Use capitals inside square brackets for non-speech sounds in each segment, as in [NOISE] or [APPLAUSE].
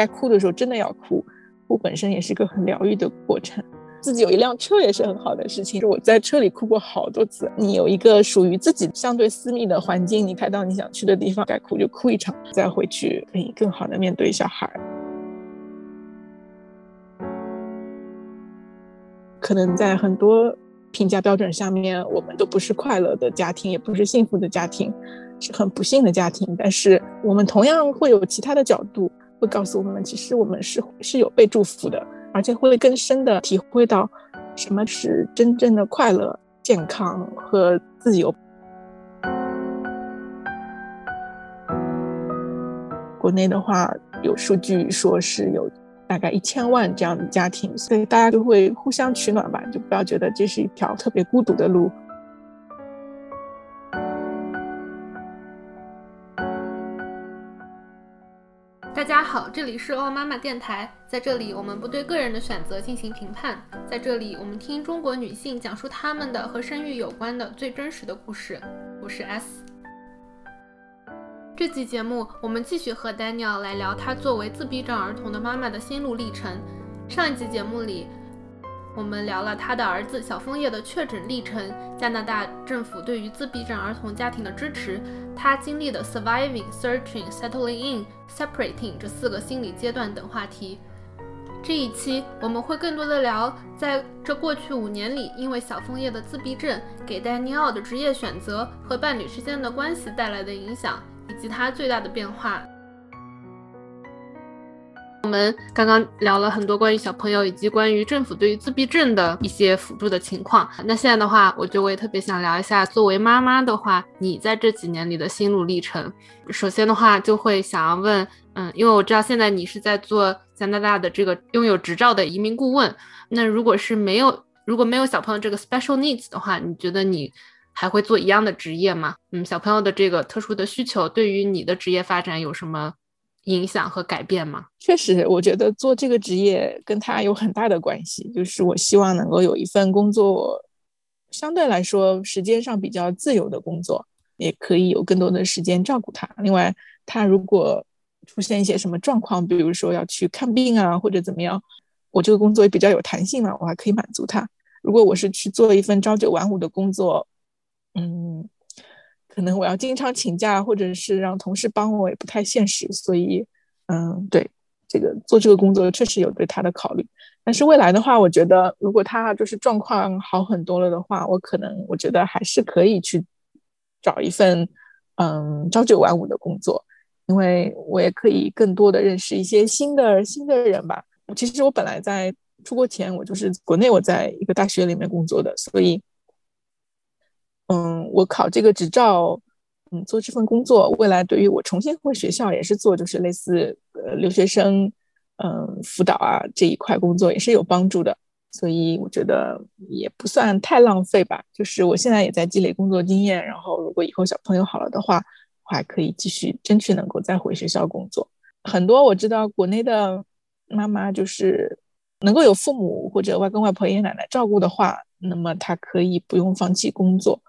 该哭的时候真的要哭，哭本身也是个很疗愈的过程。自己有一辆车也是很好的事情，我在车里哭过好多次。你有一个属于自己相对私密的环境，你开到你想去的地方，该哭就哭一场，再回去可以更好的面对小孩。可能在很多评价标准下面，我们都不是快乐的家庭，也不是幸福的家庭，是很不幸的家庭。但是我们同样会有其他的角度，会告诉我们，其实我们是是有被祝福的。而且会更深的体会到什么是真正的快乐、健康和自由。国内的话，有数据说是有大概一千万这样的家庭，所以大家就会互相取暖吧，就不要觉得这是一条特别孤独的路。大家好，这里是奥妈妈电台。在这里，我们不对个人的选择进行评判。在这里，我们听中国女性讲述她们的和生育有关的最真实的故事。我是 S。这期节目，我们继续和 Daniel 来聊她作为自闭症儿童的妈妈的心路历程。上一期节目里。我们聊了他的儿子小枫叶的确诊历程，加拿大政府对于自闭症儿童家庭的支持，他经历的 surviving、searching、settling in、separating 这四个心理阶段等话题。这一期我们会更多的聊，在这过去五年里，因为小枫叶的自闭症给丹尼奥的职业选择和伴侣之间的关系带来的影响，以及他最大的变化。我们刚刚聊了很多关于小朋友以及关于政府对于自闭症的一些辅助的情况。那现在的话，我觉得我也特别想聊一下，作为妈妈的话，你在这几年里的心路历程。首先的话，就会想要问，嗯，因为我知道现在你是在做加拿大的这个拥有执照的移民顾问。那如果是没有如果没有小朋友这个 special needs 的话，你觉得你还会做一样的职业吗？嗯，小朋友的这个特殊的需求对于你的职业发展有什么？影响和改变吗？确实，我觉得做这个职业跟他有很大的关系。就是我希望能够有一份工作，相对来说时间上比较自由的工作，也可以有更多的时间照顾他。另外，他如果出现一些什么状况，比如说要去看病啊，或者怎么样，我这个工作也比较有弹性嘛，我还可以满足他。如果我是去做一份朝九晚五的工作，嗯。可能我要经常请假，或者是让同事帮我，也不太现实。所以，嗯，对这个做这个工作确实有对他的考虑。但是未来的话，我觉得如果他就是状况好很多了的话，我可能我觉得还是可以去找一份嗯朝九晚五的工作，因为我也可以更多的认识一些新的新的人吧。其实我本来在出国前，我就是国内我在一个大学里面工作的，所以。嗯，我考这个执照，嗯，做这份工作，未来对于我重新回学校也是做，就是类似呃留学生，嗯，辅导啊这一块工作也是有帮助的，所以我觉得也不算太浪费吧。就是我现在也在积累工作经验，然后如果以后小朋友好了的话，我还可以继续争取能够再回学校工作。很多我知道国内的妈妈就是能够有父母或者外公外婆、爷爷奶奶照顾的话，那么她可以不用放弃工作。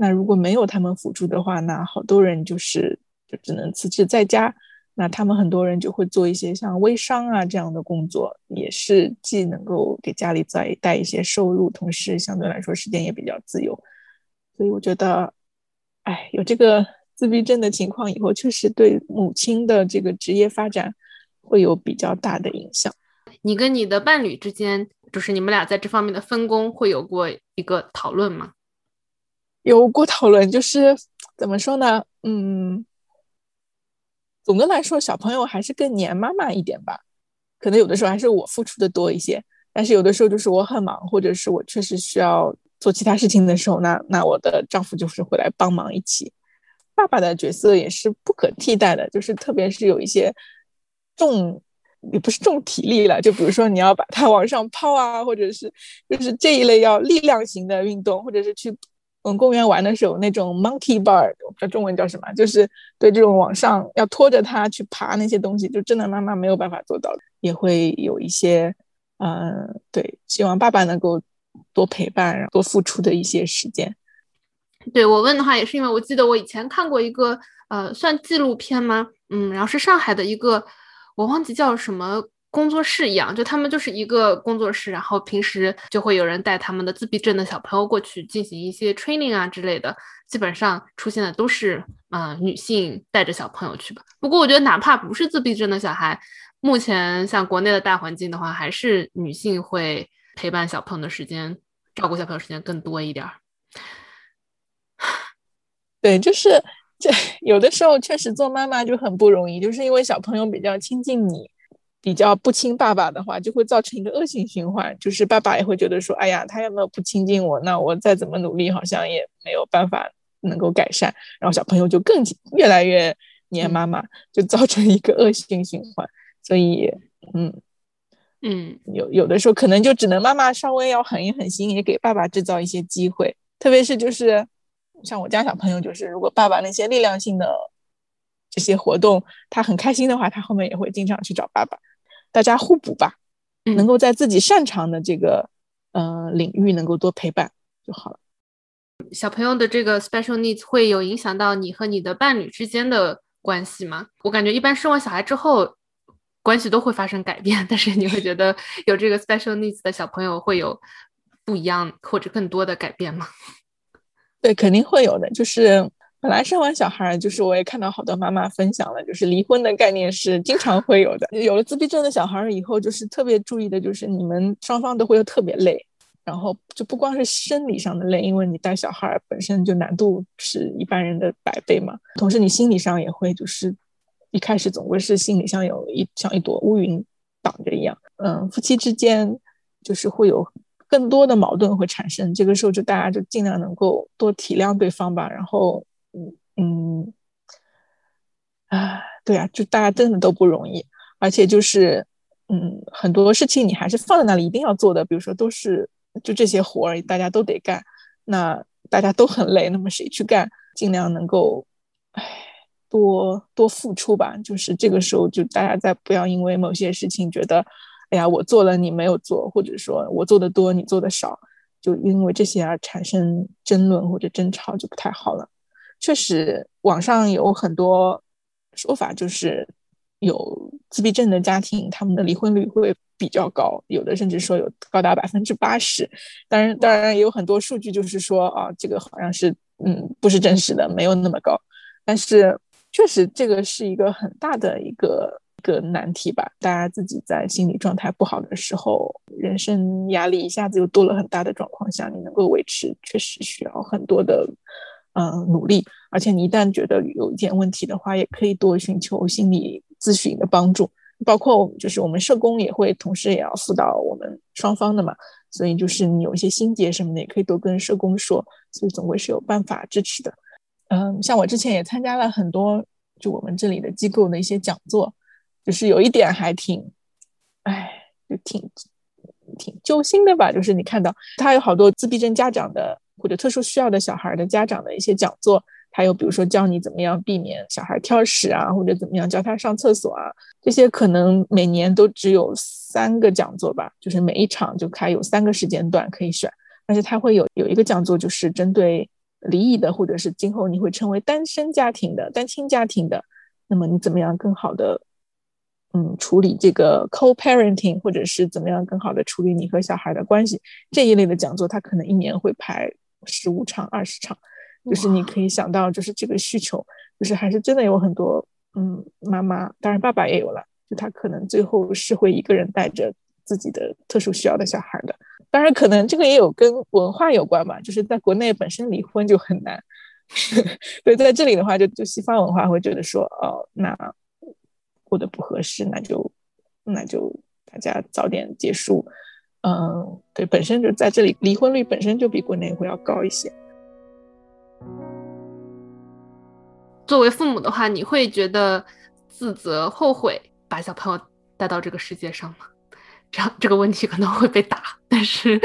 那如果没有他们辅助的话，那好多人就是就只能辞职在家。那他们很多人就会做一些像微商啊这样的工作，也是既能够给家里再带一些收入，同时相对来说时间也比较自由。所以我觉得，哎，有这个自闭症的情况以后，确实对母亲的这个职业发展会有比较大的影响。你跟你的伴侣之间，就是你们俩在这方面的分工，会有过一个讨论吗？有过讨论，就是怎么说呢？嗯，总的来说，小朋友还是更黏妈妈一点吧。可能有的时候还是我付出的多一些，但是有的时候就是我很忙，或者是我确实需要做其他事情的时候，那那我的丈夫就是会来帮忙一起。爸爸的角色也是不可替代的，就是特别是有一些重，也不是重体力了，就比如说你要把它往上抛啊，或者是就是这一类要力量型的运动，或者是去。嗯，公园玩的时候那种 monkey bar，我不知道中文叫什么，就是对这种往上要拖着它去爬那些东西，就真的妈妈没有办法做到，也会有一些，嗯，对，希望爸爸能够多陪伴、多付出的一些时间。对我问的话，也是因为我记得我以前看过一个，呃，算纪录片吗？嗯，然后是上海的一个我忘记叫什么工作室一样，就他们就是一个工作室，然后平时就会有人带他们的自闭症的小朋友过去进行一些 training 啊之类的。基本上出现的都是啊女性带着小朋友去吧。不过我觉得哪怕不是自闭症的小孩，目前像国内的大环境的话，还是女性会陪伴小朋友的时间、照顾小朋友时间更多一点儿。[SIGHS] 对，就是这有的时候确实做妈妈就很不容易，就是因为小朋友比较亲近你。比较不亲爸爸的话，就会造成一个恶性循环，就是爸爸也会觉得说，哎呀，他有没有不亲近我，那我再怎么努力，好像也没有办法能够改善，然后小朋友就更越来越黏妈妈，就造成一个恶性循环。所以，嗯嗯，有有的时候可能就只能妈妈稍微要狠一狠心，也给爸爸制造一些机会，特别是就是像我家小朋友，就是如果爸爸那些力量性的这些活动他很开心的话，他后面也会经常去找爸爸。大家互补吧，能够在自己擅长的这个呃领域能够多陪伴就好了。小朋友的这个 special needs 会有影响到你和你的伴侣之间的关系吗？我感觉一般生完小孩之后关系都会发生改变，但是你会觉得有这个 special needs 的小朋友会有不一样或者更多的改变吗？对，肯定会有的，就是。本来生完小孩，就是我也看到好多妈妈分享了，就是离婚的概念是经常会有的。有了自闭症的小孩以后，就是特别注意的，就是你们双方都会特别累，然后就不光是生理上的累，因为你带小孩本身就难度是一般人的百倍嘛。同时你心理上也会，就是一开始总归是心里像有一像一朵乌云挡着一样。嗯，夫妻之间就是会有更多的矛盾会产生，这个时候就大家就尽量能够多体谅对方吧，然后。嗯嗯，啊，对啊，就大家真的都不容易，而且就是嗯，很多事情你还是放在那里一定要做的，比如说都是就这些活儿，大家都得干，那大家都很累，那么谁去干？尽量能够，哎，多多付出吧。就是这个时候，就大家再不要因为某些事情觉得，哎呀，我做了你没有做，或者说我做的多你做的少，就因为这些而产生争论或者争吵，就不太好了。确实，网上有很多说法，就是有自闭症的家庭，他们的离婚率会比较高，有的甚至说有高达百分之八十。当然，当然也有很多数据，就是说啊，这个好像是嗯不是真实的，没有那么高。但是确实，这个是一个很大的一个一个难题吧。大家自己在心理状态不好的时候，人生压力一下子又多了很大的状况下，你能够维持，确实需要很多的。嗯，努力，而且你一旦觉得有一点问题的话，也可以多寻求心理咨询的帮助。包括就是我们社工也会同时也要辅导我们双方的嘛，所以就是你有一些心结什么的，也可以多跟社工说，所以总归是有办法支持的。嗯，像我之前也参加了很多就我们这里的机构的一些讲座，就是有一点还挺，哎，就挺挺揪心的吧，就是你看到他有好多自闭症家长的。或者特殊需要的小孩的家长的一些讲座，还有比如说教你怎么样避免小孩挑食啊，或者怎么样教他上厕所啊，这些可能每年都只有三个讲座吧，就是每一场就开有三个时间段可以选，而且他会有有一个讲座就是针对离异的，或者是今后你会成为单身家庭的单亲家庭的，那么你怎么样更好的？嗯，处理这个 co-parenting，或者是怎么样更好的处理你和小孩的关系这一类的讲座，他可能一年会排。十五场、二十场，就是你可以想到，就是这个需求，就是还是真的有很多，嗯，妈妈，当然爸爸也有了，就他可能最后是会一个人带着自己的特殊需要的小孩的。当然，可能这个也有跟文化有关吧，就是在国内本身离婚就很难，[LAUGHS] 对，在这里的话，就就西方文化会觉得说，哦，那过得不合适，那就那就大家早点结束。嗯，对，本身就在这里，离婚率本身就比国内会要高一些。作为父母的话，你会觉得自责、后悔把小朋友带到这个世界上吗？这样这个问题可能会被打，但是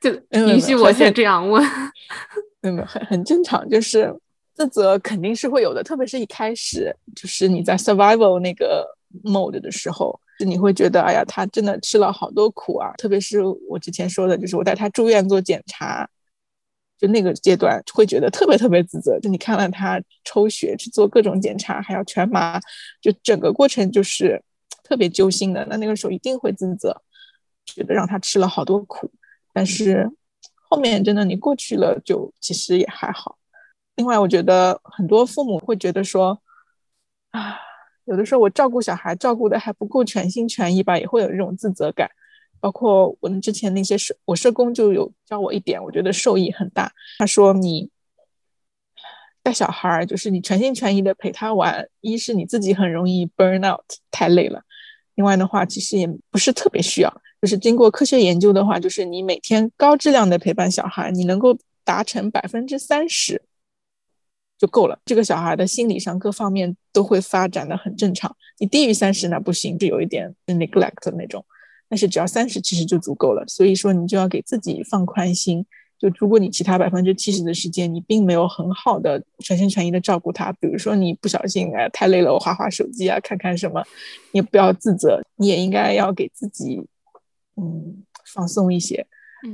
就允许我先这样问。[LAUGHS] 没有，很很正常，就是自责肯定是会有的，特别是一开始，就是你在 survival 那个 mode 的时候。就你会觉得，哎呀，他真的吃了好多苦啊！特别是我之前说的，就是我带他住院做检查，就那个阶段会觉得特别特别自责。就你看了他抽血去做各种检查，还要全麻，就整个过程就是特别揪心的，那那个时候一定会自责，觉得让他吃了好多苦。但是后面真的你过去了，就其实也还好。另外，我觉得很多父母会觉得说，啊，有的时候我照顾小孩照顾的还不够全心全意吧，也会有这种自责感。包括我们之前那些社，我社工就有教我一点，我觉得受益很大。他说你。带小孩儿就是你全心全意的陪他玩，一是你自己很容易 burn out 太累了，另外的话其实也不是特别需要。就是经过科学研究的话，就是你每天高质量的陪伴小孩，你能够达成百分之三十就够了。这个小孩的心理上各方面都会发展的很正常。你低于三十那不行，就有一点 neglect 那种。但是只要三十其实就足够了。所以说你就要给自己放宽心。就如果你其他百分之七十的时间你并没有很好的全心全意的照顾他，比如说你不小心哎太累了，我划划手机啊，看看什么，你也不要自责，你也应该要给自己嗯放松一些，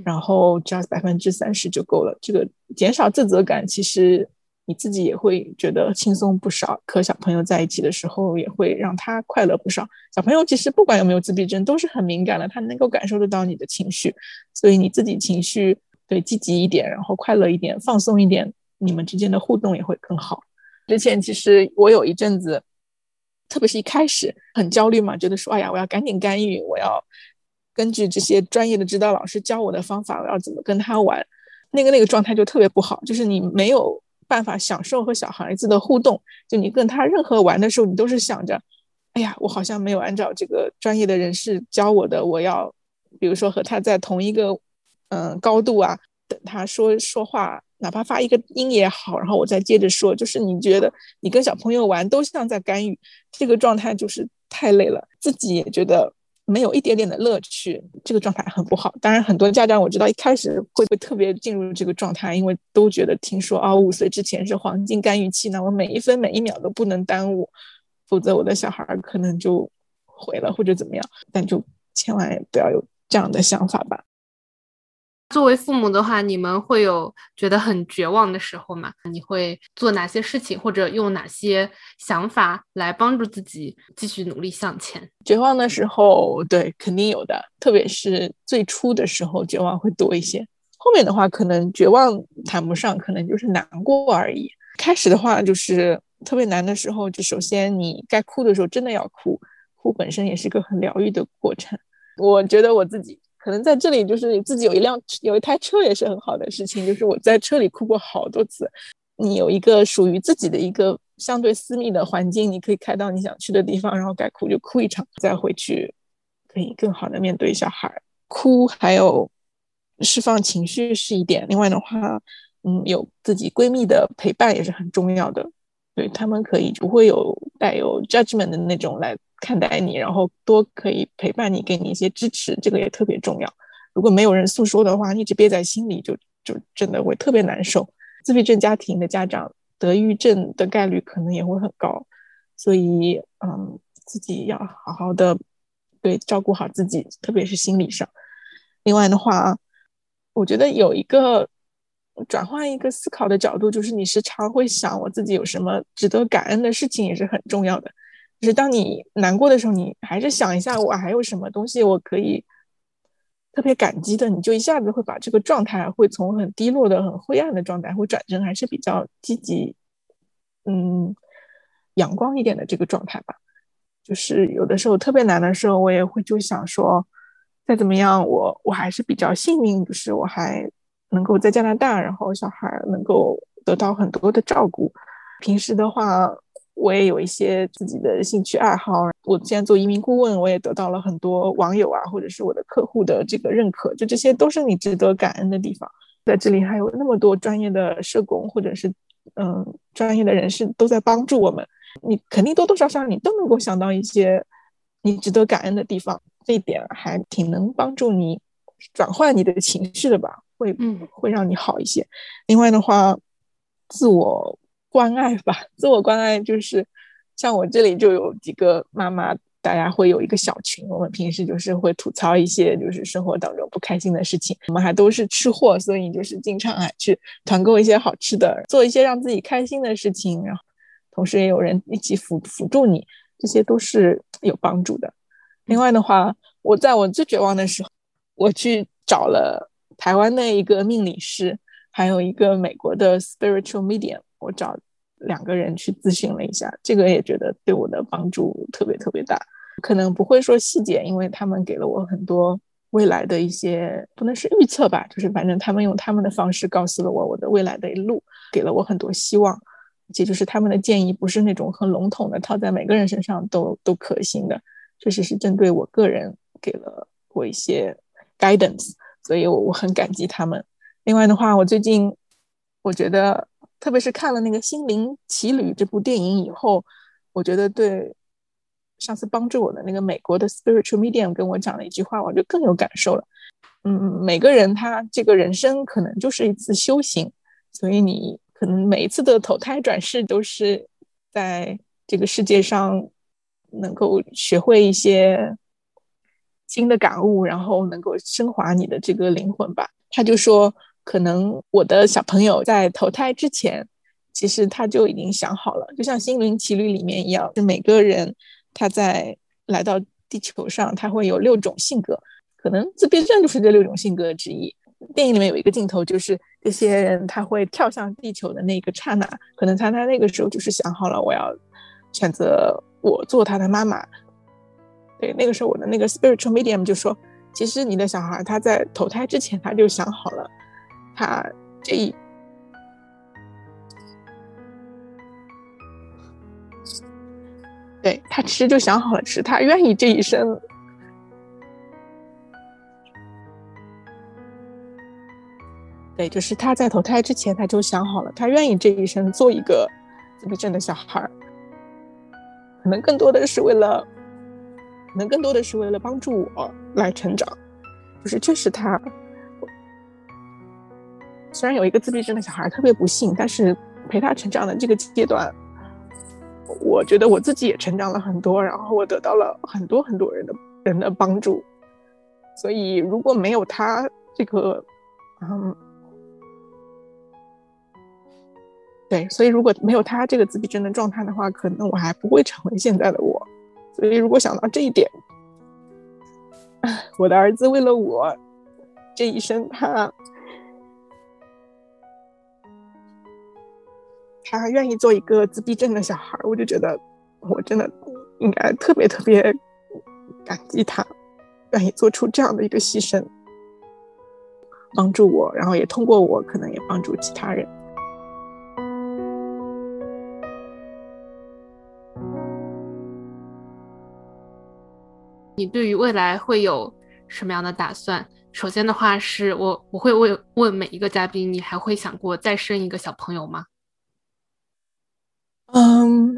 然后只要百分之三十就够了。这个减少自责感，其实你自己也会觉得轻松不少。和小朋友在一起的时候，也会让他快乐不少。小朋友其实不管有没有自闭症，都是很敏感的，他能够感受得到你的情绪，所以你自己情绪。对，积极一点，然后快乐一点，放松一点，你们之间的互动也会更好。之前其实我有一阵子，特别是一开始很焦虑嘛，觉得说，哎呀，我要赶紧干预，我要根据这些专业的指导老师教我的方法，我要怎么跟他玩，那个那个状态就特别不好，就是你没有办法享受和小孩子的互动，就你跟他任何玩的时候，你都是想着，哎呀，我好像没有按照这个专业的人士教我的，我要，比如说和他在同一个。嗯，高度啊，等他说说话，哪怕发一个音也好，然后我再接着说。就是你觉得你跟小朋友玩都像在干预，这个状态就是太累了，自己也觉得没有一点点的乐趣，这个状态很不好。当然，很多家长我知道一开始会会特别进入这个状态，因为都觉得听说啊，五岁之前是黄金干预期，那我每一分每一秒都不能耽误，否则我的小孩可能就毁了或者怎么样。但就千万不要有这样的想法吧。作为父母的话，你们会有觉得很绝望的时候吗？你会做哪些事情，或者用哪些想法来帮助自己继续努力向前？绝望的时候，对，肯定有的。特别是最初的时候，绝望会多一些。后面的话，可能绝望谈不上，可能就是难过而已。开始的话，就是特别难的时候，就首先你该哭的时候，真的要哭，哭本身也是个很疗愈的过程。我觉得我自己。可能在这里，就是自己有一辆有一台车也是很好的事情。就是我在车里哭过好多次。你有一个属于自己的一个相对私密的环境，你可以开到你想去的地方，然后该哭就哭一场，再回去可以更好的面对小孩。哭还有释放情绪是一点，另外的话，嗯，有自己闺蜜的陪伴也是很重要的。对他们可以不会有带有 judgment 的那种来。看待你，然后多可以陪伴你，给你一些支持，这个也特别重要。如果没有人诉说的话，一直憋在心里，就就真的会特别难受。自闭症家庭的家长得抑郁症的概率可能也会很高，所以嗯，自己要好好的对照顾好自己，特别是心理上。另外的话啊，我觉得有一个转换一个思考的角度，就是你时常会想我自己有什么值得感恩的事情，也是很重要的。就是当你难过的时候，你还是想一下，我还有什么东西我可以特别感激的，你就一下子会把这个状态会从很低落的、很灰暗的状态，会转成还是比较积极、嗯，阳光一点的这个状态吧。就是有的时候特别难的时候，我也会就想说，再怎么样，我我还是比较幸运，就是我还能够在加拿大，然后小孩能够得到很多的照顾。平时的话。我也有一些自己的兴趣爱好。我现在做移民顾问，我也得到了很多网友啊，或者是我的客户的这个认可。就这些都是你值得感恩的地方。在这里还有那么多专业的社工，或者是嗯专业的人士都在帮助我们。你肯定多多少少你都能够想到一些你值得感恩的地方。这一点还挺能帮助你转换你的情绪的吧？会嗯会让你好一些。另外的话，自我。关爱吧，自我关爱就是像我这里就有几个妈妈，大家会有一个小群。我们平时就是会吐槽一些就是生活当中不开心的事情。我们还都是吃货，所以就是经常还去团购一些好吃的，做一些让自己开心的事情。然后同时也有人一起辅辅助你，这些都是有帮助的。另外的话，我在我最绝望的时候，我去找了台湾的一个命理师，还有一个美国的 spiritual medium，我找两个人去咨询了一下，这个也觉得对我的帮助特别特别大。可能不会说细节，因为他们给了我很多未来的一些，不能是预测吧，就是反正他们用他们的方式告诉了我我的未来的一路，给了我很多希望。这就是他们的建议，不是那种很笼统的套在每个人身上都都可行的，确实是针对我个人给了我一些 guidance，所以我我很感激他们。另外的话，我最近我觉得，特别是看了那个《心灵奇旅》这部电影以后，我觉得对上次帮助我的那个美国的 spiritual medium 跟我讲了一句话，我就更有感受了。嗯，每个人他这个人生可能就是一次修行，所以你。可能每一次的投胎转世都是在这个世界上能够学会一些新的感悟，然后能够升华你的这个灵魂吧。他就说，可能我的小朋友在投胎之前，其实他就已经想好了，就像《心灵奇旅》里面一样，是每个人他在来到地球上，他会有六种性格，可能自闭症就是这六种性格之一。电影里面有一个镜头，就是这些人他会跳向地球的那个刹那，可能他他那个时候就是想好了，我要选择我做他的妈妈。对，那个时候我的那个 spiritual medium 就说，其实你的小孩他在投胎之前他就想好了，他这一，对他其实就想好了，是他愿意这一生。对，就是他在投胎之前，他就想好了，他愿意这一生做一个自闭症的小孩儿，可能更多的是为了，可能更多的是为了帮助我来成长。就是确实他，虽然有一个自闭症的小孩特别不幸，但是陪他成长的这个阶段，我觉得我自己也成长了很多，然后我得到了很多很多人的人的帮助。所以如果没有他这个，嗯。对，所以如果没有他这个自闭症的状态的话，可能我还不会成为现在的我。所以如果想到这一点，[SIGHS] 我的儿子为了我这一生，他他还愿意做一个自闭症的小孩，我就觉得我真的应该特别特别感激他，愿意做出这样的一个牺牲，帮助我，然后也通过我，可能也帮助其他人。你对于未来会有什么样的打算？首先的话是我我会问问每一个嘉宾，你还会想过再生一个小朋友吗？嗯，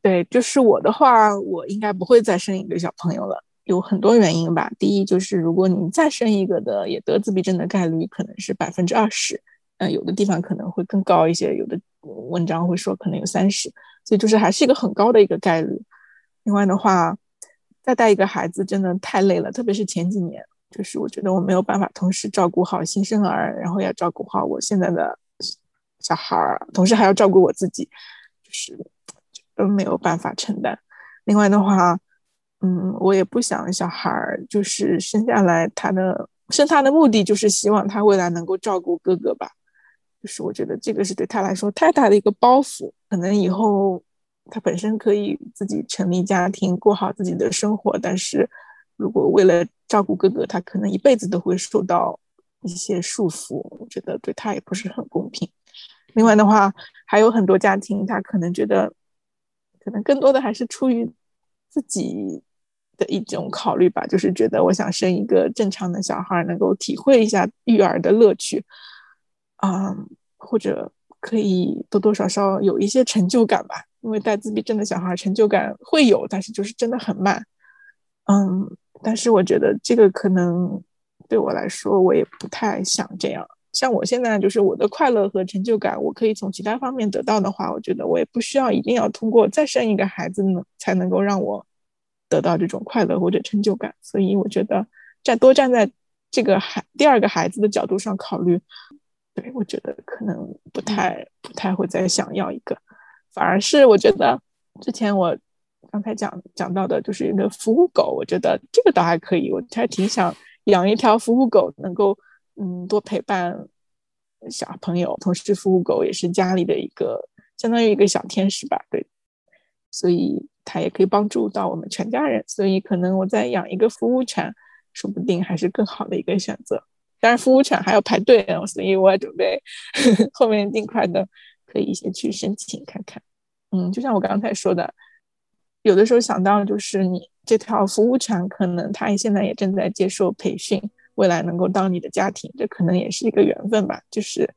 对，就是我的话，我应该不会再生一个小朋友了，有很多原因吧。第一就是如果你再生一个的，也得自闭症的概率可能是百分之二十，嗯，有的地方可能会更高一些，有的文章会说可能有三十，所以就是还是一个很高的一个概率。另外的话。再带一个孩子真的太累了，特别是前几年，就是我觉得我没有办法同时照顾好新生儿，然后要照顾好我现在的小孩儿，同时还要照顾我自己，就是都没有办法承担。另外的话，嗯，我也不想小孩儿就是生下来，他的生他的目的就是希望他未来能够照顾哥哥吧，就是我觉得这个是对他来说太大的一个包袱，可能以后。他本身可以自己成立家庭，过好自己的生活，但是如果为了照顾哥哥，他可能一辈子都会受到一些束缚。我觉得对他也不是很公平。另外的话，还有很多家庭，他可能觉得，可能更多的还是出于自己的一种考虑吧，就是觉得我想生一个正常的小孩，能够体会一下育儿的乐趣，啊，或者可以多多少少有一些成就感吧。因为带自闭症的小孩成就感会有，但是就是真的很慢。嗯，但是我觉得这个可能对我来说，我也不太想这样。像我现在就是我的快乐和成就感，我可以从其他方面得到的话，我觉得我也不需要一定要通过再生一个孩子呢，才能够让我得到这种快乐或者成就感。所以我觉得站多站在这个孩第二个孩子的角度上考虑，对我觉得可能不太不太会再想要一个。反而是我觉得，之前我刚才讲讲到的，就是一个服务狗，我觉得这个倒还可以，我还挺想养一条服务狗，能够嗯多陪伴小朋友。同时，服务狗也是家里的一个相当于一个小天使吧，对，所以它也可以帮助到我们全家人。所以，可能我再养一个服务犬，说不定还是更好的一个选择。当然，服务犬还要排队，所以我准备 [LAUGHS] 后面尽快的可以先去申请看看。嗯，就像我刚才说的，有的时候想到就是你这条服务犬，可能它现在也正在接受培训，未来能够当你的家庭，这可能也是一个缘分吧。就是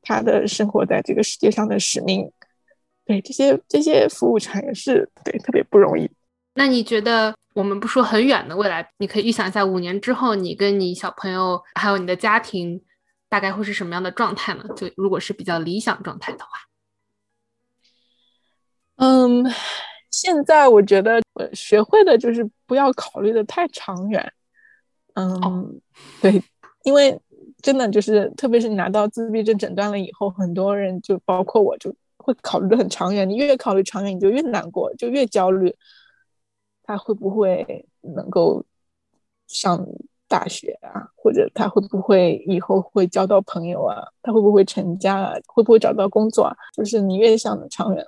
他的生活在这个世界上的使命，对这些这些服务产业是对特别不容易。那你觉得？我们不说很远的未来，你可以预想一下，五年之后，你跟你小朋友还有你的家庭，大概会是什么样的状态呢？就如果是比较理想状态的话，嗯，现在我觉得我学会的就是不要考虑的太长远。嗯，对，因为真的就是，特别是你拿到自闭症诊断了以后，很多人就包括我，就会考虑的很长远。你越考虑长远，你就越难过，就越焦虑。他会不会能够上大学啊？或者他会不会以后会交到朋友啊？他会不会成家啊？会不会找到工作啊？就是你越想的长远，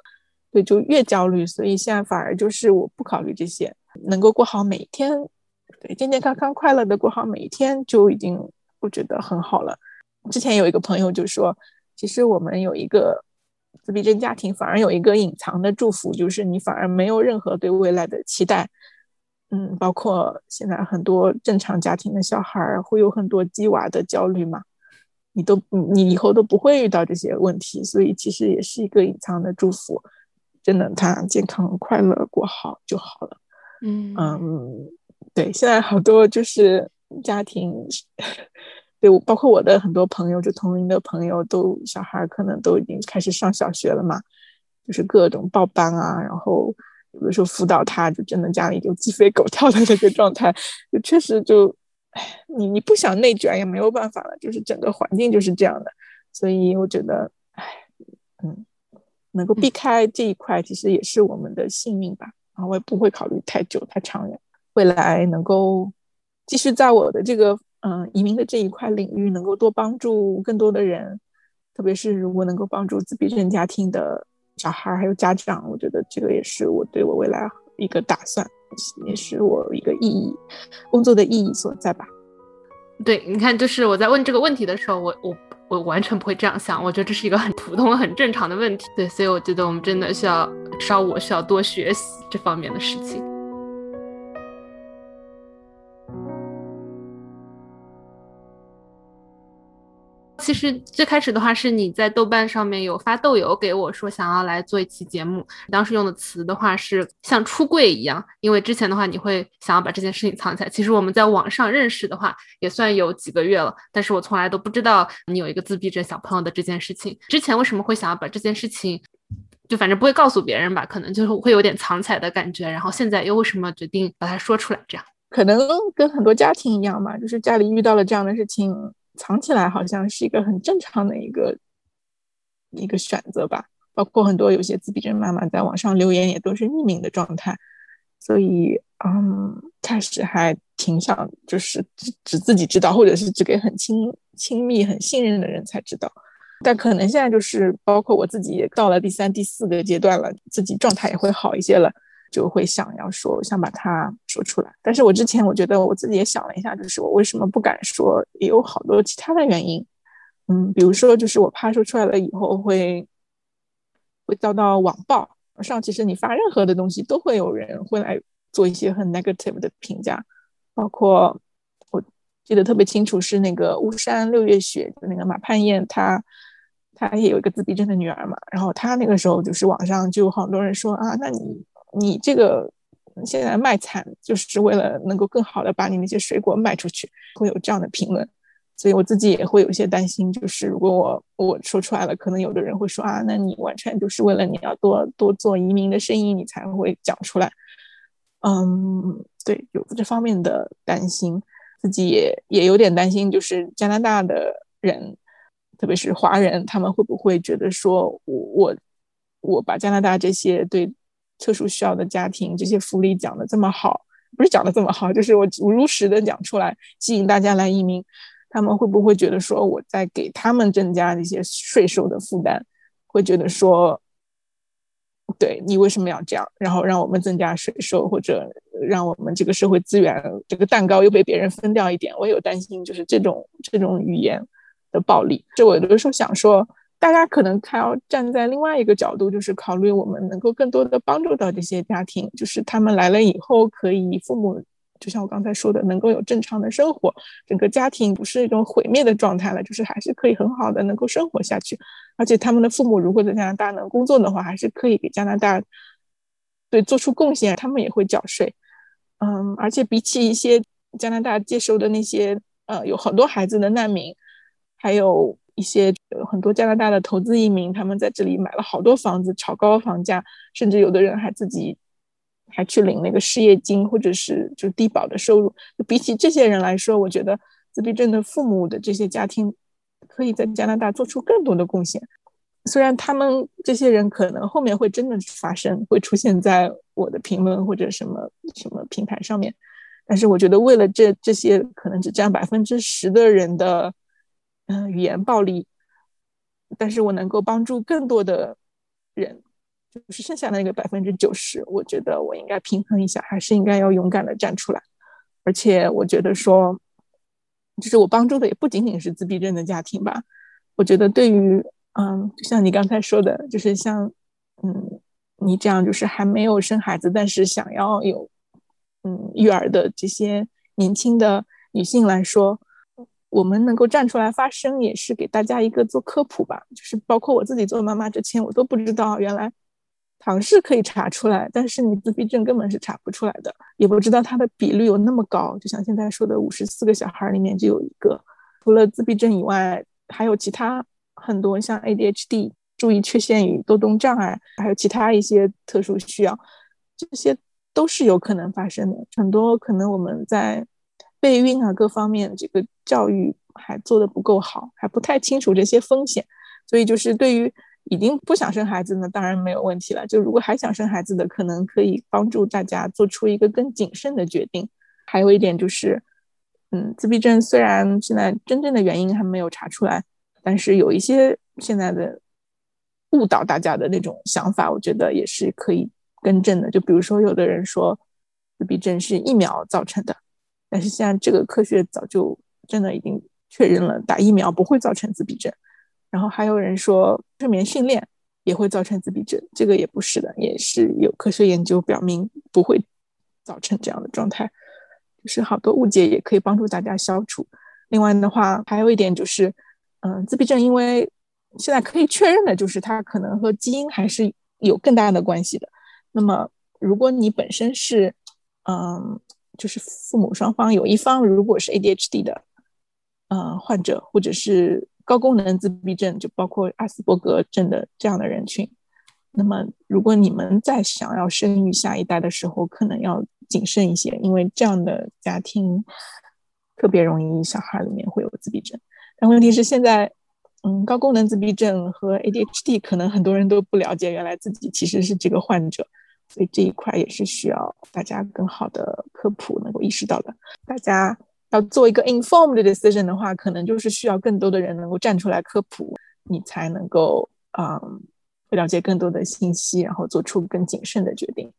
对，就越焦虑。所以现在反而就是我不考虑这些，能够过好每一天，对，健健康康、快乐的过好每一天，就已经我觉得很好了。之前有一个朋友就说，其实我们有一个。自闭症家庭反而有一个隐藏的祝福，就是你反而没有任何对未来的期待。嗯，包括现在很多正常家庭的小孩会有很多鸡娃的焦虑嘛，你都你以后都不会遇到这些问题，所以其实也是一个隐藏的祝福。真的，他健康快乐过好就好了。嗯嗯，对，现在好多就是家庭。对，包括我的很多朋友，就同龄的朋友，都小孩可能都已经开始上小学了嘛，就是各种报班啊，然后有的时候辅导他，就真的家里就鸡飞狗跳的那个状态，就确实就，哎，你你不想内卷也没有办法了，就是整个环境就是这样的，所以我觉得，唉，嗯，能够避开这一块，其实也是我们的幸运吧。然后我也不会考虑太久太长远，未来能够继续在我的这个。嗯，移民的这一块领域能够多帮助更多的人，特别是如果能够帮助自闭症家庭的小孩还有家长，我觉得这个也是我对我未来一个打算，也是我一个意义工作的意义所在吧。对，你看，就是我在问这个问题的时候，我我我完全不会这样想，我觉得这是一个很普通、很正常的问题。对，所以我觉得我们真的需要，至少我需要多学习这方面的事情。其实最开始的话是你在豆瓣上面有发豆油给我说想要来做一期节目，当时用的词的话是像出柜一样，因为之前的话你会想要把这件事情藏起来。其实我们在网上认识的话也算有几个月了，但是我从来都不知道你有一个自闭症小朋友的这件事情。之前为什么会想要把这件事情，就反正不会告诉别人吧，可能就是会有点藏起来的感觉。然后现在又为什么决定把它说出来？这样可能跟很多家庭一样嘛，就是家里遇到了这样的事情。藏起来好像是一个很正常的一个一个选择吧，包括很多有些自闭症妈妈在网上留言也都是匿名的状态，所以嗯，开始还挺想就是只只自己知道，或者是只给很亲亲密、很信任的人才知道，但可能现在就是包括我自己也到了第三、第四个阶段了，自己状态也会好一些了。就会想要说，想把它说出来。但是我之前我觉得我自己也想了一下，就是我为什么不敢说，也有好多其他的原因。嗯，比如说，就是我怕说出来了以后会会遭到网暴。上其实你发任何的东西，都会有人会来做一些很 negative 的评价。包括我记得特别清楚，是那个巫山六月雪，就那个马盼燕，她她也有一个自闭症的女儿嘛。然后她那个时候就是网上就好多人说啊，那你。你这个现在卖惨，就是为了能够更好的把你那些水果卖出去，会有这样的评论，所以我自己也会有一些担心，就是如果我我说出来了，可能有的人会说啊，那你完全就是为了你要多多做移民的生意，你才会讲出来。嗯，对，有这方面的担心，自己也也有点担心，就是加拿大的人，特别是华人，他们会不会觉得说我我我把加拿大这些对。特殊需要的家庭这些福利讲的这么好，不是讲的这么好，就是我如实的讲出来，吸引大家来移民，他们会不会觉得说我在给他们增加一些税收的负担？会觉得说，对你为什么要这样？然后让我们增加税收，或者让我们这个社会资源这个蛋糕又被别人分掉一点？我有担心，就是这种这种语言的暴力。这我有的时候想说。大家可能还要站在另外一个角度，就是考虑我们能够更多的帮助到这些家庭，就是他们来了以后，可以父母就像我刚才说的，能够有正常的生活，整个家庭不是一种毁灭的状态了，就是还是可以很好的能够生活下去。而且他们的父母如果在加拿大能工作的话，还是可以给加拿大对做出贡献，他们也会缴税。嗯，而且比起一些加拿大接收的那些呃有很多孩子的难民，还有。一些很多加拿大的投资移民，他们在这里买了好多房子，炒高房价，甚至有的人还自己还去领那个失业金，或者是就低保的收入。比起这些人来说，我觉得自闭症的父母的这些家庭可以在加拿大做出更多的贡献。虽然他们这些人可能后面会真的发生，会出现在我的评论或者什么什么平台上面，但是我觉得为了这这些可能只占百分之十的人的。嗯，语言暴力，但是我能够帮助更多的人，就是剩下的那个百分之九十，我觉得我应该平衡一下，还是应该要勇敢的站出来。而且我觉得说，就是我帮助的也不仅仅是自闭症的家庭吧。我觉得对于，嗯，就像你刚才说的，就是像，嗯，你这样就是还没有生孩子，但是想要有，嗯，育儿的这些年轻的女性来说。我们能够站出来发声，也是给大家一个做科普吧。就是包括我自己做妈妈之前，我都不知道原来唐氏可以查出来，但是你自闭症根本是查不出来的，也不知道它的比率有那么高。就像现在说的，五十四个小孩里面就有一个。除了自闭症以外，还有其他很多像 ADHD、注意缺陷与多动障碍，还有其他一些特殊需要，这些都是有可能发生的。很多可能我们在。备孕啊，各方面这个教育还做的不够好，还不太清楚这些风险，所以就是对于已经不想生孩子呢，当然没有问题了。就如果还想生孩子的，可能可以帮助大家做出一个更谨慎的决定。还有一点就是，嗯，自闭症虽然现在真正的原因还没有查出来，但是有一些现在的误导大家的那种想法，我觉得也是可以更正的。就比如说，有的人说自闭症是疫苗造成的。但是现在这个科学早就真的已经确认了，打疫苗不会造成自闭症。然后还有人说睡眠训练也会造成自闭症，这个也不是的，也是有科学研究表明不会造成这样的状态。就是好多误解也可以帮助大家消除。另外的话，还有一点就是，嗯，自闭症因为现在可以确认的就是它可能和基因还是有更大的关系的。那么如果你本身是，嗯。就是父母双方有一方如果是 ADHD 的，呃，患者或者是高功能自闭症，就包括阿斯伯格症的这样的人群，那么如果你们在想要生育下一代的时候，可能要谨慎一些，因为这样的家庭特别容易小孩里面会有自闭症。但问题是现在，嗯，高功能自闭症和 ADHD 可能很多人都不了解，原来自己其实是这个患者。所以这一块也是需要大家更好的科普，能够意识到的。大家要做一个 informed decision 的话，可能就是需要更多的人能够站出来科普，你才能够嗯了解更多的信息，然后做出更谨慎的决定。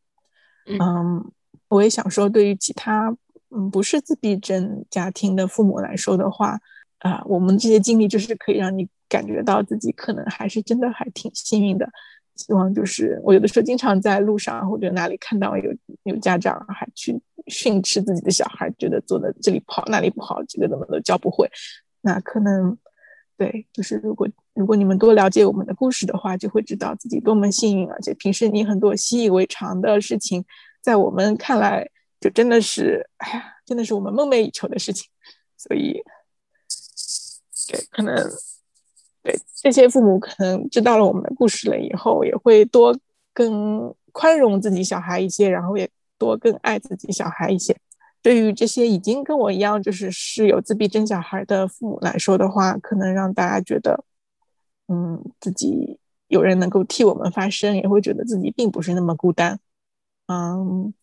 嗯，我也想说，对于其他嗯不是自闭症家庭的父母来说的话，啊，我们这些经历就是可以让你感觉到自己可能还是真的还挺幸运的。希望就是我有的时候经常在路上或者哪里看到有有家长还去训斥自己的小孩，觉得做的这里不好那里不好，这个怎么都教不会。那可能对，就是如果如果你们多了解我们的故事的话，就会知道自己多么幸运，而且平时你很多习以为常的事情，在我们看来就真的是哎呀，真的是我们梦寐以求的事情。所以，对，可能。对这些父母，可能知道了我们的故事了以后，也会多更宽容自己小孩一些，然后也多更爱自己小孩一些。对于这些已经跟我一样就是是有自闭症小孩的父母来说的话，可能让大家觉得，嗯，自己有人能够替我们发声，也会觉得自己并不是那么孤单。嗯，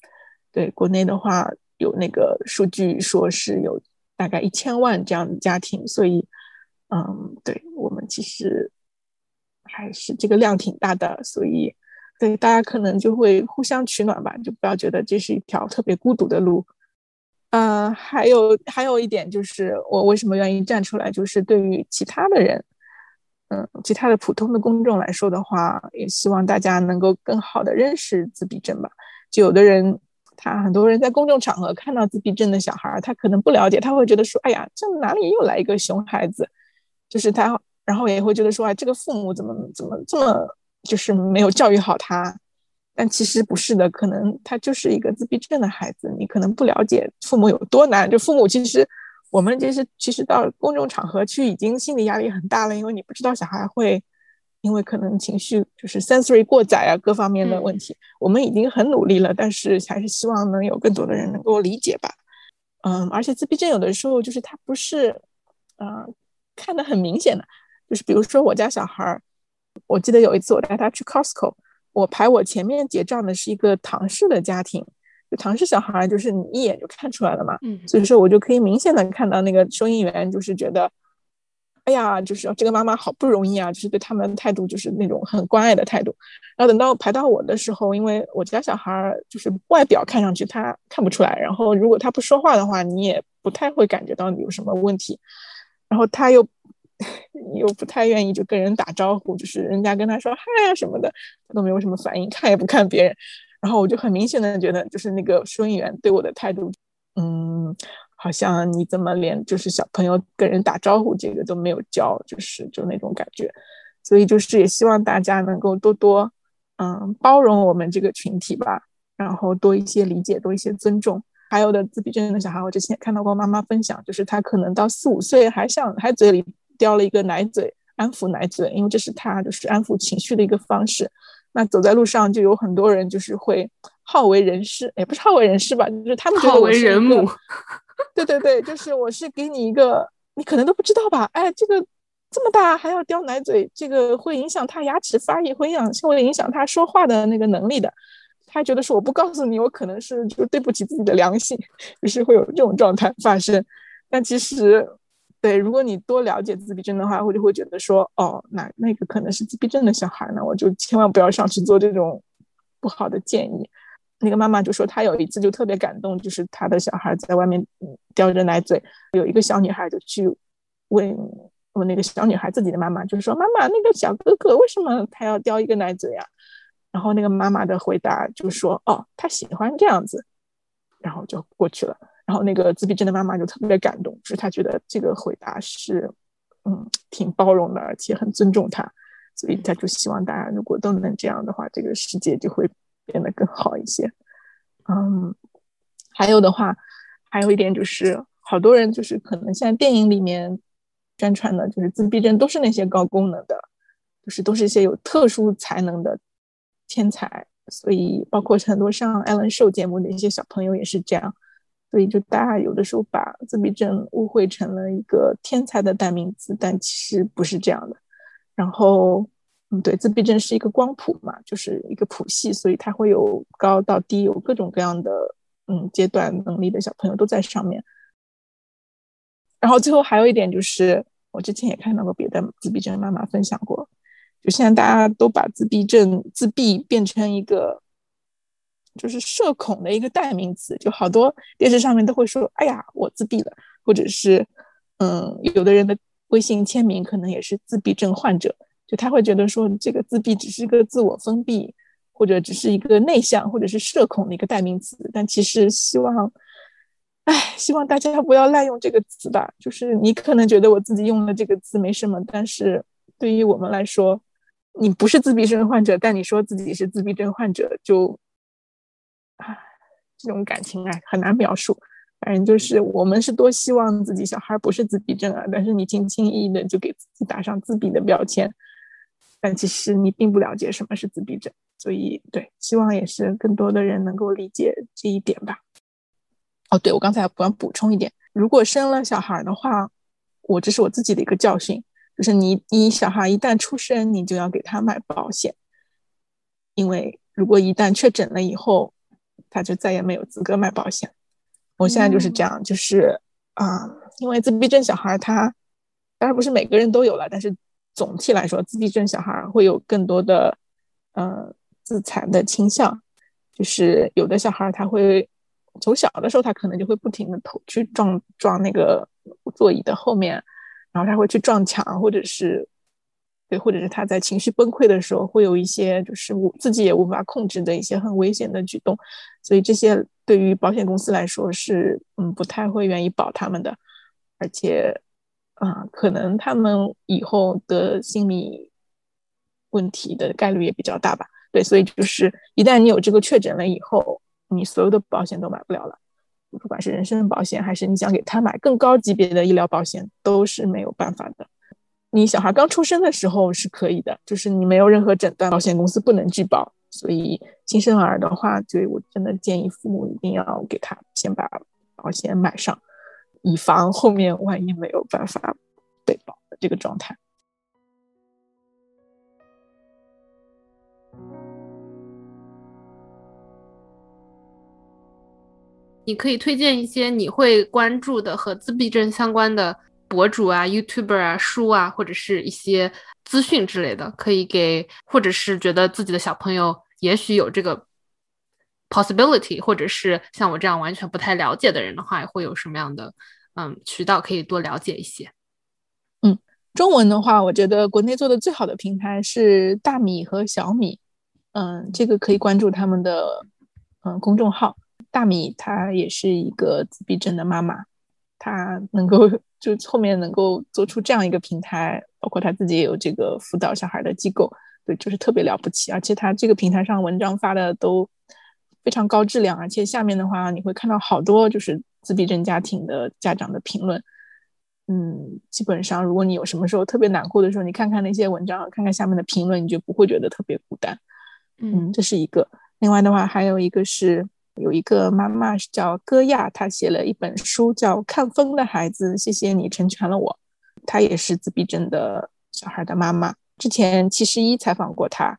对，国内的话有那个数据说是有大概一千万这样的家庭，所以，嗯，对我们其实还是这个量挺大的，所以，对大家可能就会互相取暖吧，就不要觉得这是一条特别孤独的路。嗯，还有还有一点就是，我为什么愿意站出来，就是对于其他的人。嗯，其他的普通的公众来说的话，也希望大家能够更好的认识自闭症吧。就有的人，他很多人在公众场合看到自闭症的小孩，他可能不了解，他会觉得说：“哎呀，这哪里又来一个熊孩子？”就是他，然后也会觉得说：“哎，这个父母怎么怎么这么就是没有教育好他？”但其实不是的，可能他就是一个自闭症的孩子。你可能不了解父母有多难，就父母其实。我们其实其实到公众场合去已经心理压力很大了，因为你不知道小孩会因为可能情绪就是 sensory 过载啊各方面的问题，我们已经很努力了，但是还是希望能有更多的人能够理解吧。嗯，而且自闭症有的时候就是他不是啊看得很明显的，就是比如说我家小孩儿，我记得有一次我带他去 Costco，我排我前面结账的是一个唐氏的家庭。唐氏小孩就是你一眼就看出来了嘛，嗯，所以说我就可以明显的看到那个收银员就是觉得，哎呀，就是这个妈妈好不容易啊，就是对他们的态度就是那种很关爱的态度。然后等到排到我的时候，因为我家小孩就是外表看上去他看不出来，然后如果他不说话的话，你也不太会感觉到有什么问题。然后他又 [LAUGHS] 又不太愿意就跟人打招呼，就是人家跟他说嗨啊什么的，他都没有什么反应，看也不看别人。然后我就很明显的觉得，就是那个收银员对我的态度，嗯，好像你怎么连就是小朋友跟人打招呼这个都没有教，就是就那种感觉。所以就是也希望大家能够多多，嗯，包容我们这个群体吧，然后多一些理解，多一些尊重。还有的自闭症的小孩，我之前也看到过妈妈分享，就是他可能到四五岁还想还嘴里叼了一个奶嘴，安抚奶嘴，因为这是他就是安抚情绪的一个方式。那走在路上就有很多人，就是会好为人师，也不是好为人师吧，就是他们觉得我是一个，[LAUGHS] 对对对，就是我是给你一个，你可能都不知道吧？哎，这个这么大还要叼奶嘴，这个会影响他牙齿发育，会影响会影响他说话的那个能力的。他觉得说我不告诉你，我可能是就对不起自己的良心，于是会有这种状态发生。但其实。对，如果你多了解自闭症的话，我就会觉得说，哦，那那个可能是自闭症的小孩呢，我就千万不要上去做这种不好的建议。那个妈妈就说，她有一次就特别感动，就是她的小孩在外面叼着奶嘴，有一个小女孩就去问问那个小女孩自己的妈妈，就是说，妈妈，那个小哥哥为什么他要叼一个奶嘴啊？然后那个妈妈的回答就说，哦，他喜欢这样子，然后就过去了。然后那个自闭症的妈妈就特别感动，就是她觉得这个回答是，嗯，挺包容的，而且很尊重她，所以她就希望大家如果都能这样的话，这个世界就会变得更好一些。嗯，还有的话，还有一点就是，好多人就是可能现在电影里面宣传的，就是自闭症都是那些高功能的，就是都是一些有特殊才能的天才，所以包括很多上艾伦秀节目的一些小朋友也是这样。所以，就大家有的时候把自闭症误会成了一个天才的代名词，但其实不是这样的。然后，嗯，对，自闭症是一个光谱嘛，就是一个谱系，所以它会有高到低，有各种各样的嗯阶段能力的小朋友都在上面。然后最后还有一点就是，我之前也看到过别的自闭症妈妈分享过，就现在大家都把自闭症自闭变成一个。就是社恐的一个代名词，就好多电视上面都会说：“哎呀，我自闭了。”或者是，嗯，有的人的微信签名可能也是自闭症患者，就他会觉得说这个自闭只是个自我封闭，或者只是一个内向，或者是社恐的一个代名词。但其实希望，哎，希望大家不要滥用这个词吧。就是你可能觉得我自己用了这个词没什么，但是对于我们来说，你不是自闭症患者，但你说自己是自闭症患者就。啊，这种感情啊很难描述。反正就是我们是多希望自己小孩不是自闭症啊，但是你轻轻易易的就给自己打上自闭的标签，但其实你并不了解什么是自闭症。所以，对，希望也是更多的人能够理解这一点吧。哦，对，我刚才补补充一点，如果生了小孩的话，我这是我自己的一个教训，就是你你小孩一旦出生，你就要给他买保险，因为如果一旦确诊了以后，他就再也没有资格买保险。我现在就是这样，就是啊，因为自闭症小孩他当然不是每个人都有了，但是总体来说，自闭症小孩会有更多的呃自残的倾向，就是有的小孩他会从小的时候他可能就会不停的头去撞撞那个座椅的后面，然后他会去撞墙，或者是。对，或者是他在情绪崩溃的时候，会有一些就是无自己也无法控制的一些很危险的举动，所以这些对于保险公司来说是嗯不太会愿意保他们的，而且啊，可能他们以后的心理问题的概率也比较大吧。对，所以就是一旦你有这个确诊了以后，你所有的保险都买不了了，不管是人身保险还是你想给他买更高级别的医疗保险，都是没有办法的。你小孩刚出生的时候是可以的，就是你没有任何诊断，保险公司不能拒保。所以新生儿的话，就我真的建议父母一定要给他先把保险买上，以防后面万一没有办法被保的这个状态。你可以推荐一些你会关注的和自闭症相关的。博主啊，YouTuber 啊，书啊，或者是一些资讯之类的，可以给，或者是觉得自己的小朋友也许有这个 possibility，或者是像我这样完全不太了解的人的话，会有什么样的嗯渠道可以多了解一些？嗯，中文的话，我觉得国内做的最好的平台是大米和小米，嗯，这个可以关注他们的嗯公众号。大米她也是一个自闭症的妈妈，她能够。就后面能够做出这样一个平台，包括她自己也有这个辅导小孩的机构，对，就是特别了不起。而且她这个平台上文章发的都非常高质量，而且下面的话你会看到好多就是自闭症家庭的家长的评论。嗯，基本上如果你有什么时候特别难过的时候，你看看那些文章，看看下面的评论，你就不会觉得特别孤单。嗯，这是一个。另外的话，还有一个是。有一个妈妈是叫戈亚，她写了一本书叫《看风的孩子》，谢谢你成全了我。她也是自闭症的小孩的妈妈。之前七十一采访过她，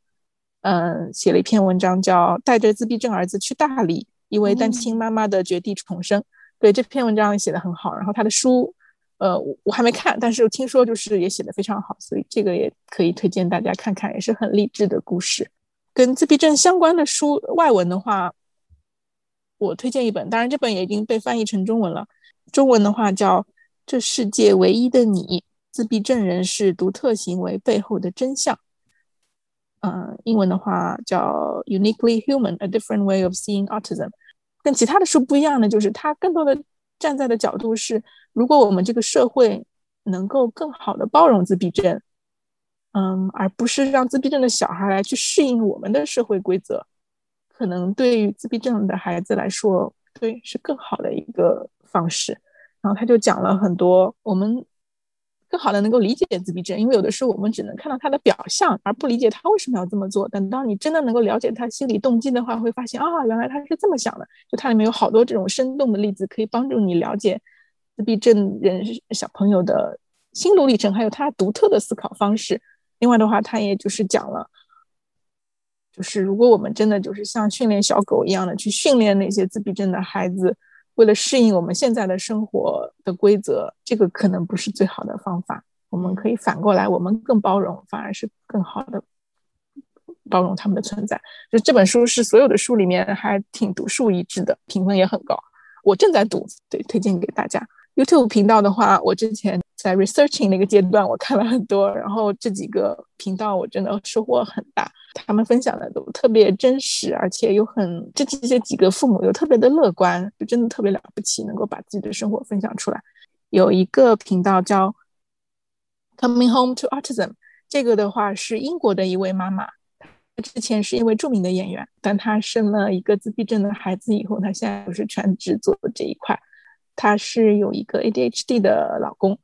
嗯，写了一篇文章叫《带着自闭症儿子去大理》，一位单亲妈妈的绝地重生。对这篇文章写的很好。然后她的书，呃，我还没看，但是听说就是也写的非常好，所以这个也可以推荐大家看看，也是很励志的故事。跟自闭症相关的书外文的话。我推荐一本，当然这本也已经被翻译成中文了。中文的话叫《这世界唯一的你：自闭症人士独特行为背后的真相》。嗯，英文的话叫《Uniquely Human: A Different Way of Seeing Autism》。跟其他的书不一样的就是，它更多的站在的角度是，如果我们这个社会能够更好的包容自闭症，嗯，而不是让自闭症的小孩来去适应我们的社会规则。可能对于自闭症的孩子来说，对是更好的一个方式。然后他就讲了很多，我们更好的能够理解自闭症，因为有的时候我们只能看到他的表象，而不理解他为什么要这么做。等到你真的能够了解他心理动机的话，会发现啊，原来他是这么想的。就它里面有好多这种生动的例子，可以帮助你了解自闭症人小朋友的心路历程，还有他独特的思考方式。另外的话，他也就是讲了。就是如果我们真的就是像训练小狗一样的去训练那些自闭症的孩子，为了适应我们现在的生活的规则，这个可能不是最好的方法。我们可以反过来，我们更包容，反而是更好的包容他们的存在。就这本书是所有的书里面还挺独树一帜的，评分也很高。我正在读，对，推荐给大家。YouTube 频道的话，我之前在 researching 那个阶段，我看了很多，然后这几个频道我真的收获很大。他们分享的都特别真实，而且又很这这这几个父母又特别的乐观，就真的特别了不起，能够把自己的生活分享出来。有一个频道叫 Coming Home to Autism，这个的话是英国的一位妈妈，她之前是一位著名的演员，但她生了一个自闭症的孩子以后，她现在就是全职做这一块。她是有一个 ADHD 的老公，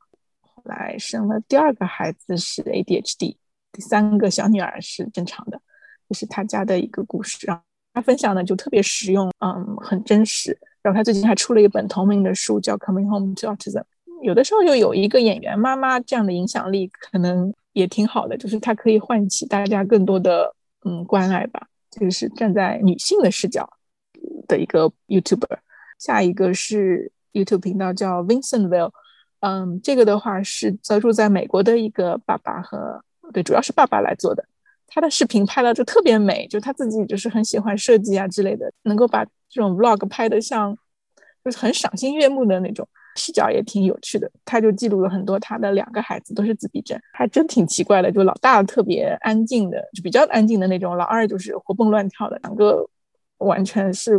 来生了第二个孩子是 ADHD。第三个小女儿是正常的，这是他家的一个故事。然后他分享的就特别实用，嗯，很真实。然后他最近还出了一本同名的书，叫《Coming Home to Autism》。有的时候又有一个演员妈妈这样的影响力，可能也挺好的，就是他可以唤起大家更多的嗯关爱吧。这个是站在女性的视角的一个 YouTuber。下一个是 YouTube 频道叫 Vincentville，嗯，这个的话是在住在美国的一个爸爸和对，主要是爸爸来做的。他的视频拍的就特别美，就他自己就是很喜欢设计啊之类的，能够把这种 Vlog 拍的像就是很赏心悦目的那种。视角也挺有趣的，他就记录了很多他的两个孩子都是自闭症，还真挺奇怪的。就老大特别安静的，就比较安静的那种，老二就是活蹦乱跳的，两个完全是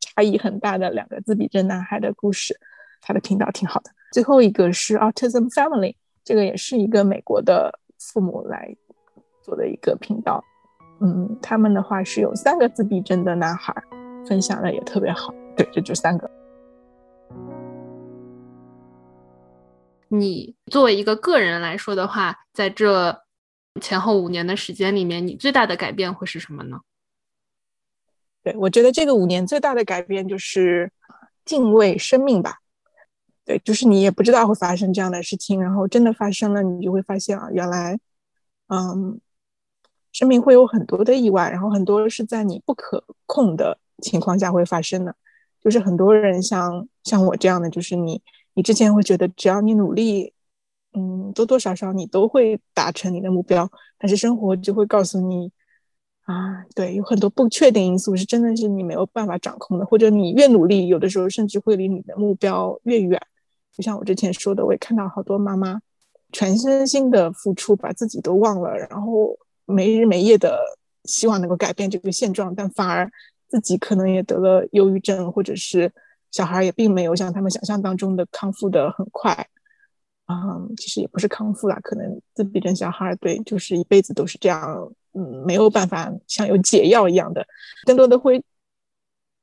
差异很大的两个自闭症男孩的故事。他的频道挺好的。最后一个是 Autism Family，这个也是一个美国的父母来做的一个频道。嗯，他们的话是有三个自闭症的男孩，分享的也特别好。对，这就三个。你作为一个个人来说的话，在这前后五年的时间里面，你最大的改变会是什么呢？对我觉得这个五年最大的改变就是敬畏生命吧。对，就是你也不知道会发生这样的事情，然后真的发生了，你就会发现啊，原来，嗯，生命会有很多的意外，然后很多是在你不可控的情况下会发生的。就是很多人像像我这样的，就是你。你之前会觉得只要你努力，嗯，多多少少你都会达成你的目标，但是生活就会告诉你，啊，对，有很多不确定因素是真的是你没有办法掌控的，或者你越努力，有的时候甚至会离你的目标越远。就像我之前说的，我也看到好多妈妈全身心的付出，把自己都忘了，然后没日没夜的希望能够改变这个现状，但反而自己可能也得了忧郁症，或者是。小孩也并没有像他们想象当中的康复的很快，嗯，其实也不是康复啦，可能自闭症小孩对，就是一辈子都是这样，嗯，没有办法像有解药一样的，更多的会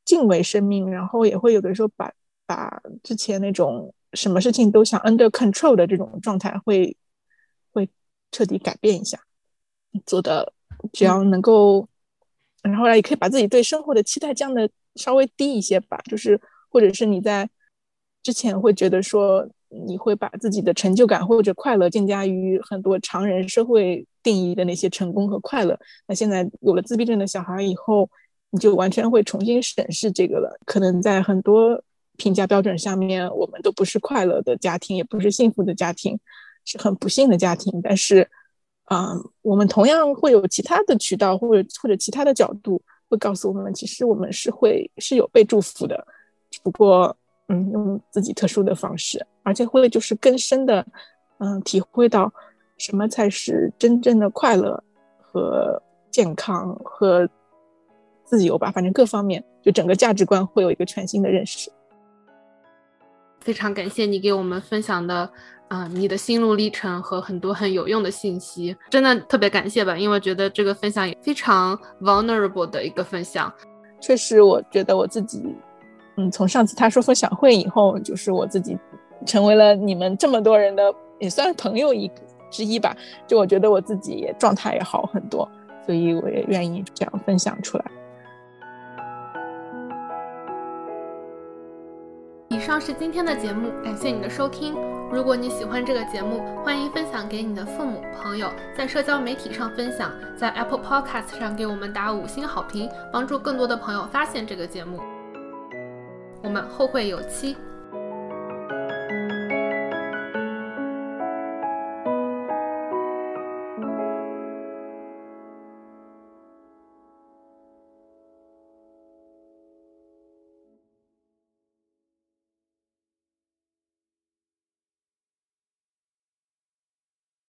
敬畏生命，然后也会有的时候把把之前那种什么事情都想 under control 的这种状态会会彻底改变一下，做的只要能够，然后呢，也可以把自己对生活的期待降的稍微低一些吧，就是。或者是你在之前会觉得说你会把自己的成就感或者快乐更加于很多常人社会定义的那些成功和快乐，那现在有了自闭症的小孩以后，你就完全会重新审视这个了。可能在很多评价标准下面，我们都不是快乐的家庭，也不是幸福的家庭，是很不幸的家庭。但是，啊，我们同样会有其他的渠道或者或者其他的角度会告诉我们，其实我们是会是有被祝福的。只不过，嗯，用自己特殊的方式，而且会就是更深的，嗯，体会到什么才是真正的快乐和健康和自由吧。反正各方面，就整个价值观会有一个全新的认识。非常感谢你给我们分享的，啊，你的心路历程和很多很有用的信息，真的特别感谢吧。因为觉得这个分享也非常 vulnerable 的一个分享。确实，我觉得我自己。嗯，从上次他说分享会以后，就是我自己成为了你们这么多人的也算朋友一之一吧。就我觉得我自己也状态也好很多，所以我也愿意这样分享出来。以上是今天的节目，感谢你的收听。如果你喜欢这个节目，欢迎分享给你的父母、朋友，在社交媒体上分享，在 Apple Podcast 上给我们打五星好评，帮助更多的朋友发现这个节目。我们后会有期。